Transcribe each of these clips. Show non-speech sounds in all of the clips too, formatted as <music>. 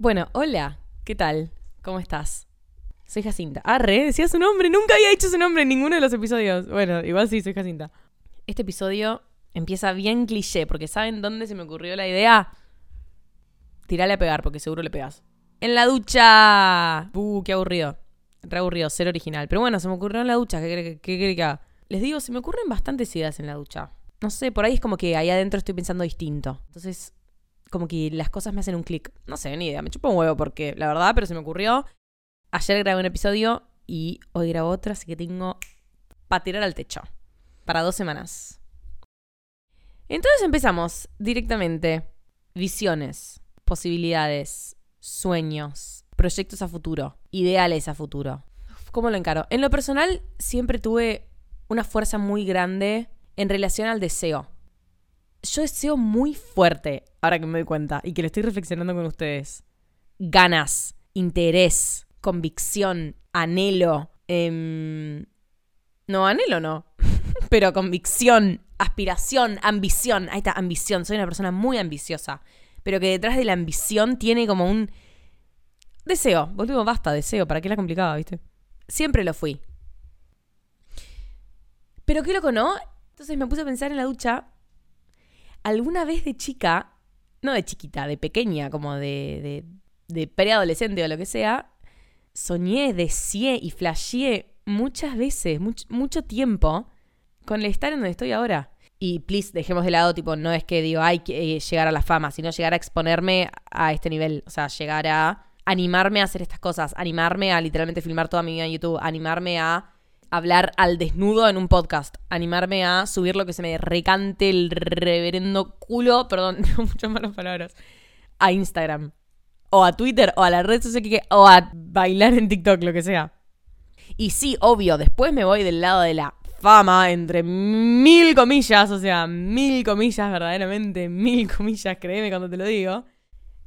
Bueno, hola, ¿qué tal? ¿Cómo estás? Soy Jacinta. Arre, decía su nombre, nunca había dicho su nombre en ninguno de los episodios. Bueno, igual sí, soy Jacinta. Este episodio empieza bien cliché, porque ¿saben dónde se me ocurrió la idea? Tirale a pegar, porque seguro le pegas. ¡En la ducha! ¡Uh, qué aburrido! Re aburrido, ser original. Pero bueno, se me ocurrió en la ducha, ¿qué cree que haga? Les digo, se me ocurren bastantes ideas en la ducha. No sé, por ahí es como que ahí adentro estoy pensando distinto. Entonces, como que las cosas me hacen un clic. No sé, ni idea, me chupo un huevo porque, la verdad, pero se me ocurrió. Ayer grabé un episodio y hoy grabo otro, así que tengo para tirar al techo. Para dos semanas. Entonces empezamos directamente. Visiones, posibilidades, sueños, proyectos a futuro, ideales a futuro. ¿Cómo lo encaro? En lo personal, siempre tuve una fuerza muy grande en relación al deseo. Yo deseo muy fuerte, ahora que me doy cuenta, y que lo estoy reflexionando con ustedes. Ganas, interés, convicción, anhelo. Em, no, anhelo no. <laughs> Pero convicción, aspiración, ambición. Ahí está, ambición. Soy una persona muy ambiciosa. Pero que detrás de la ambición tiene como un deseo. Boludo, basta, deseo. ¿Para qué la complicaba, viste? Siempre lo fui. Pero qué loco, ¿no? Entonces me puse a pensar en la ducha. Alguna vez de chica, no de chiquita, de pequeña, como de, de, de preadolescente o lo que sea, soñé, deseé y flasheé muchas veces, mucho tiempo, con el estar en donde estoy ahora. Y please, dejemos de lado, tipo, no es que digo, hay que eh, llegar a la fama, sino llegar a exponerme a este nivel. O sea, llegar a animarme a hacer estas cosas, animarme a literalmente filmar toda mi vida en YouTube, animarme a hablar al desnudo en un podcast, animarme a subir lo que se me recante el reverendo culo, perdón, <laughs> muchas malas palabras, a Instagram o a Twitter, o a la red social que o a bailar en TikTok, lo que sea. Y sí, obvio, después me voy del lado de la fama, entre mil comillas, o sea, mil comillas, verdaderamente, mil comillas, créeme cuando te lo digo,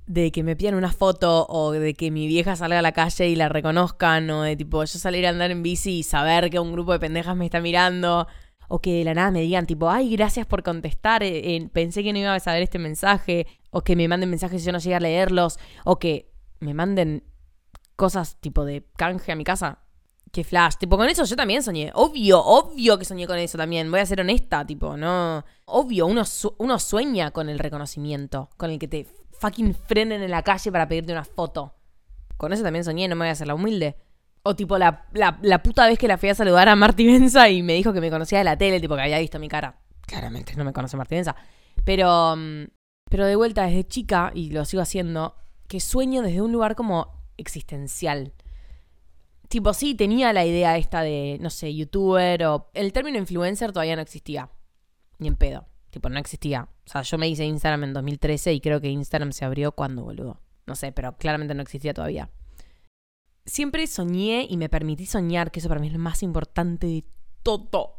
de que me pidan una foto o de que mi vieja salga a la calle y la reconozcan, o de tipo yo salir a andar en bici y saber que un grupo de pendejas me está mirando, o que de la nada me digan tipo, ay, gracias por contestar, eh, pensé que no iba a saber este mensaje, o que me manden mensajes y yo no llegue a leerlos, o que me manden cosas tipo de canje a mi casa. Que flash, tipo, con eso yo también soñé. Obvio, obvio que soñé con eso también. Voy a ser honesta, tipo, no. Obvio, uno, uno sueña con el reconocimiento, con el que te fucking frenen en la calle para pedirte una foto. Con eso también soñé, no me voy a hacer la humilde. O tipo la, la, puta vez que la fui a saludar a Marty Benza y me dijo que me conocía de la tele, tipo que había visto mi cara. Claramente no me conoce Marty Benza. Pero, mm, pero de vuelta desde chica, y lo sigo haciendo, que sueño desde un lugar como existencial. Tipo, sí, tenía la idea esta de, no sé, youtuber o... El término influencer todavía no existía. Ni en pedo. Tipo, no existía. O sea, yo me hice Instagram en 2013 y creo que Instagram se abrió cuando, boludo. No sé, pero claramente no existía todavía siempre soñé y me permití soñar, que eso para mí es lo más importante de todo.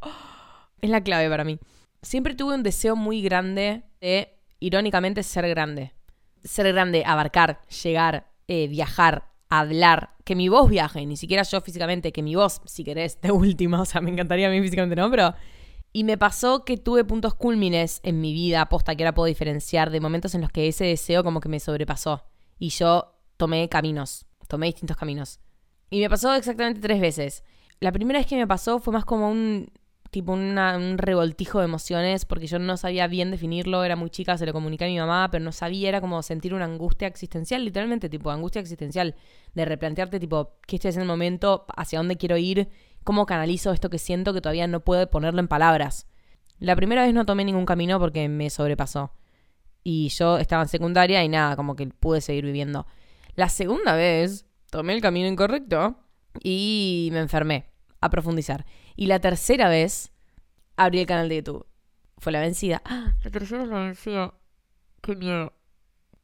Es la clave para mí. Siempre tuve un deseo muy grande de, irónicamente, ser grande. Ser grande, abarcar, llegar, eh, viajar, hablar, que mi voz viaje, ni siquiera yo físicamente, que mi voz, si querés, de última, <laughs> o sea, me encantaría a mí físicamente, ¿no? Pero... Y me pasó que tuve puntos cúlmines en mi vida, aposta que ahora puedo diferenciar, de momentos en los que ese deseo como que me sobrepasó. Y yo tomé caminos tomé distintos caminos. Y me pasó exactamente tres veces. La primera vez que me pasó fue más como un tipo un revoltijo de emociones porque yo no sabía bien definirlo, era muy chica, se lo comuniqué a mi mamá, pero no sabía, era como sentir una angustia existencial, literalmente, tipo angustia existencial, de replantearte tipo, ¿qué estoy haciendo en el momento? ¿Hacia dónde quiero ir? ¿Cómo canalizo esto que siento que todavía no puedo ponerlo en palabras? La primera vez no tomé ningún camino porque me sobrepasó. Y yo estaba en secundaria y nada, como que pude seguir viviendo. La segunda vez tomé el camino incorrecto y me enfermé a profundizar. Y la tercera vez abrí el canal de YouTube. Fue la vencida. ¡Ah! <gasps> La tercera es la vencida. Qué miedo.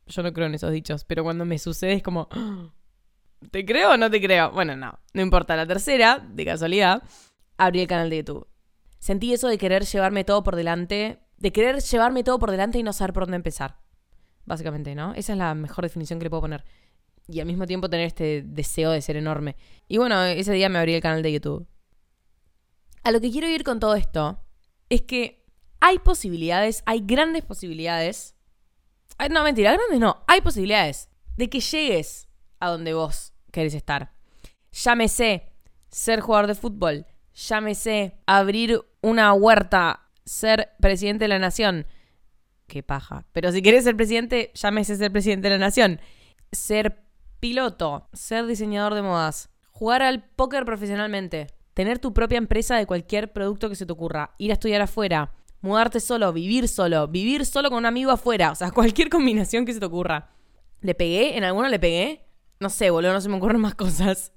Yo no creo en esos dichos, pero cuando me sucede es como... <gasps> ¡Ah! ¿Te creo o no te creo? Bueno, no. No importa. La tercera, de casualidad, abrí el canal de YouTube. Sentí eso de querer llevarme todo por delante. De querer llevarme todo por delante y no saber por dónde empezar. Básicamente, ¿no? Esa es la mejor definición que le puedo poner y al mismo tiempo tener este deseo de ser enorme. Y bueno, ese día me abrí el canal de YouTube. A lo que quiero ir con todo esto es que hay posibilidades, hay grandes posibilidades. no, mentira, grandes no, hay posibilidades de que llegues a donde vos querés estar. Llámese ser jugador de fútbol, llámese abrir una huerta, ser presidente de la nación. Qué paja. Pero si querés ser presidente, llámese ser presidente de la nación. Ser piloto, ser diseñador de modas, jugar al póker profesionalmente, tener tu propia empresa de cualquier producto que se te ocurra, ir a estudiar afuera, mudarte solo, vivir solo, vivir solo con un amigo afuera, o sea, <laughs> cualquier combinación que se te ocurra. ¿Le pegué? ¿En alguno le pegué? No sé, boludo, no se me ocurren más cosas.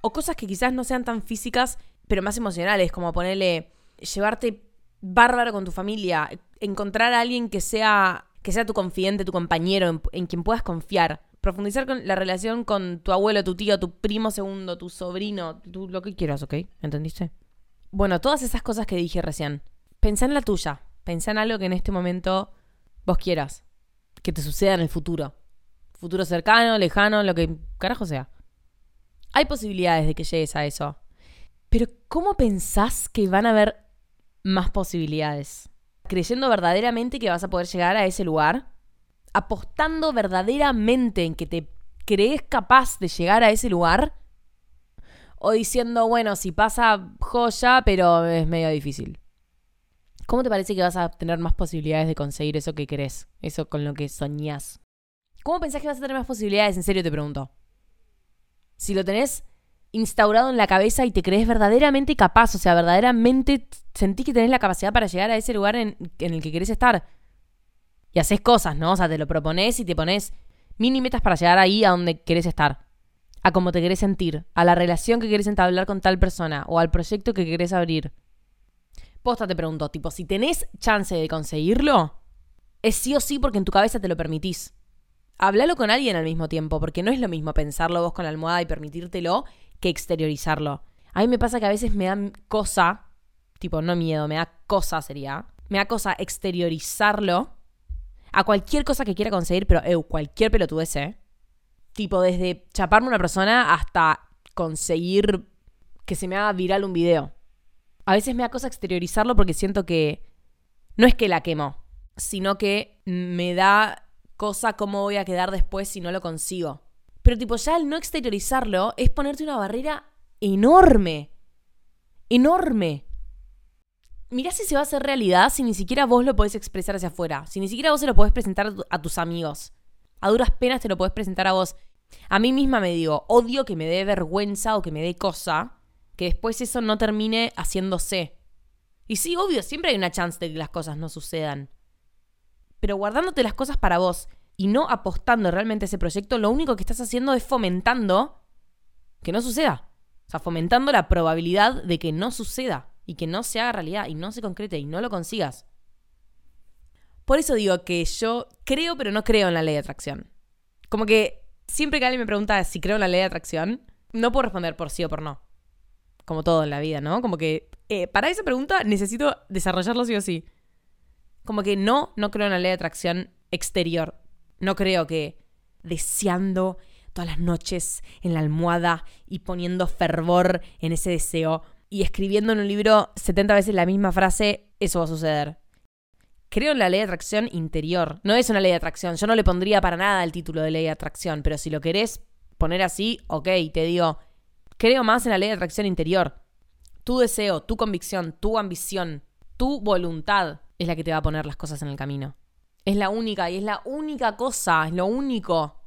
O cosas que quizás no sean tan físicas, pero más emocionales, como ponerle, llevarte bárbaro con tu familia, encontrar a alguien que sea, que sea tu confidente, tu compañero, en, en quien puedas confiar. Profundizar con la relación con tu abuelo, tu tío, tu primo segundo, tu sobrino, tu, lo que quieras, ¿ok? ¿Entendiste? Bueno, todas esas cosas que dije recién. Pensá en la tuya. Pensá en algo que en este momento vos quieras. Que te suceda en el futuro. Futuro cercano, lejano, lo que carajo sea. Hay posibilidades de que llegues a eso. Pero ¿cómo pensás que van a haber más posibilidades? ¿Creyendo verdaderamente que vas a poder llegar a ese lugar? ¿Apostando verdaderamente en que te crees capaz de llegar a ese lugar? ¿O diciendo, bueno, si pasa joya, pero es medio difícil? ¿Cómo te parece que vas a tener más posibilidades de conseguir eso que querés? Eso con lo que soñás. ¿Cómo pensás que vas a tener más posibilidades? En serio te pregunto. Si lo tenés instaurado en la cabeza y te crees verdaderamente capaz, o sea, verdaderamente sentís que tenés la capacidad para llegar a ese lugar en, el que querés estar. Y haces cosas, ¿no? O sea, te lo propones y te pones mini metas para llegar ahí a donde querés estar. A cómo te querés sentir, a la relación que querés entablar con tal persona o al proyecto que querés abrir. Posta te pregunto, tipo, si tenés chance de conseguirlo, es sí o sí porque en tu cabeza te lo permitís. Háblalo con alguien al mismo tiempo, porque no es lo mismo pensarlo vos con la almohada y permitírtelo que exteriorizarlo. A mí me pasa que a veces me da cosa, tipo, no miedo, me da cosa sería, me da cosa exteriorizarlo a cualquier cosa que quiera conseguir, pero cualquier pelotudez, ¿eh? Tipo, desde chaparme a una persona hasta conseguir que se me haga viral un video a veces me da cosa exteriorizarlo porque siento que no es que la quemo, sino que me da cosa cómo voy a quedar después si no lo consigo. Pero tipo, ya el no exteriorizarlo es ponerte una barrera enorme. Enorme. Mirá si se va a hacer realidad si ni siquiera vos lo podés expresar hacia afuera. Si ni siquiera vos se lo podés presentar a tus amigos. A duras penas te lo podés presentar a vos. A mí misma me digo, odio que me dé vergüenza o que me dé cosa que después eso no termine haciéndose. Y sí, obvio, siempre hay una chance de que las cosas no sucedan. Pero guardándote las cosas para vos y no apostando realmente a ese proyecto, lo único que estás haciendo es fomentando que no suceda. O sea, fomentando la probabilidad de que no suceda y que no se haga realidad y no se concrete y no lo consigas. Por eso digo que yo creo pero no creo en la ley de atracción. Como que siempre que alguien me pregunta si creo en la ley de atracción, no puedo responder por sí o por no como todo en la vida, ¿no? Como que eh, para esa pregunta necesito desarrollarlo sí o sí. Como que no, no creo en la ley de atracción exterior. No creo que deseando todas las noches en la almohada y poniendo fervor en ese deseo y escribiendo en un libro 70 veces la misma frase, eso va a suceder. Creo en la ley de atracción interior. No es una ley de atracción. Yo no le pondría para nada el título de ley de atracción, pero si lo querés poner así, ok, te digo, Creo más en la ley de atracción interior. Tu deseo, tu convicción, tu ambición, tu voluntad es la que te va a poner las cosas en el camino. Es la única y es la única cosa, es lo único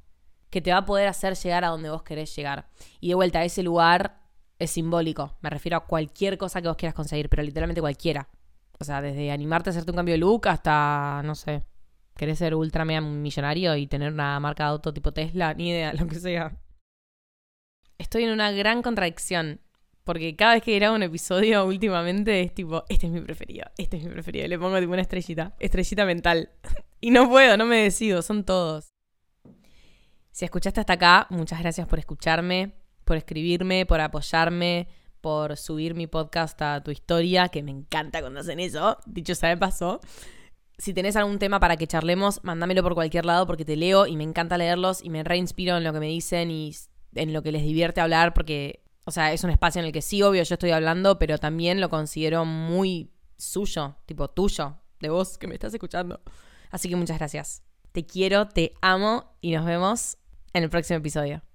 que te va a poder hacer llegar a donde vos querés llegar. Y de vuelta, ese lugar es simbólico. Me refiero a cualquier cosa que vos quieras conseguir, pero literalmente cualquiera. O sea, desde animarte a hacerte un cambio de look hasta, no sé, querés ser ultra mega millonario y tener una marca de auto tipo Tesla, ni idea, <laughs> lo que sea estoy en una gran contradicción. Porque cada vez que grabo un episodio últimamente es tipo, este es mi preferido, este es mi preferido. le pongo tipo una estrellita, estrellita mental. <laughs> y no puedo, no me decido, son todos. Si escuchaste hasta acá, muchas gracias por escucharme, por escribirme, por apoyarme, por subir mi podcast a tu historia, que me encanta cuando hacen eso. Dicho sea de paso. Si tenés algún tema para que charlemos, mándamelo por cualquier lado porque te leo y me encanta leerlos y me reinspiro en lo que me dicen y en lo que les divierte hablar, porque, o sea, es un espacio en el que sí, obvio, yo estoy hablando, pero también lo considero muy suyo, tipo tuyo, de vos que me estás escuchando. Así que muchas gracias. Te quiero, te amo y nos vemos en el próximo episodio.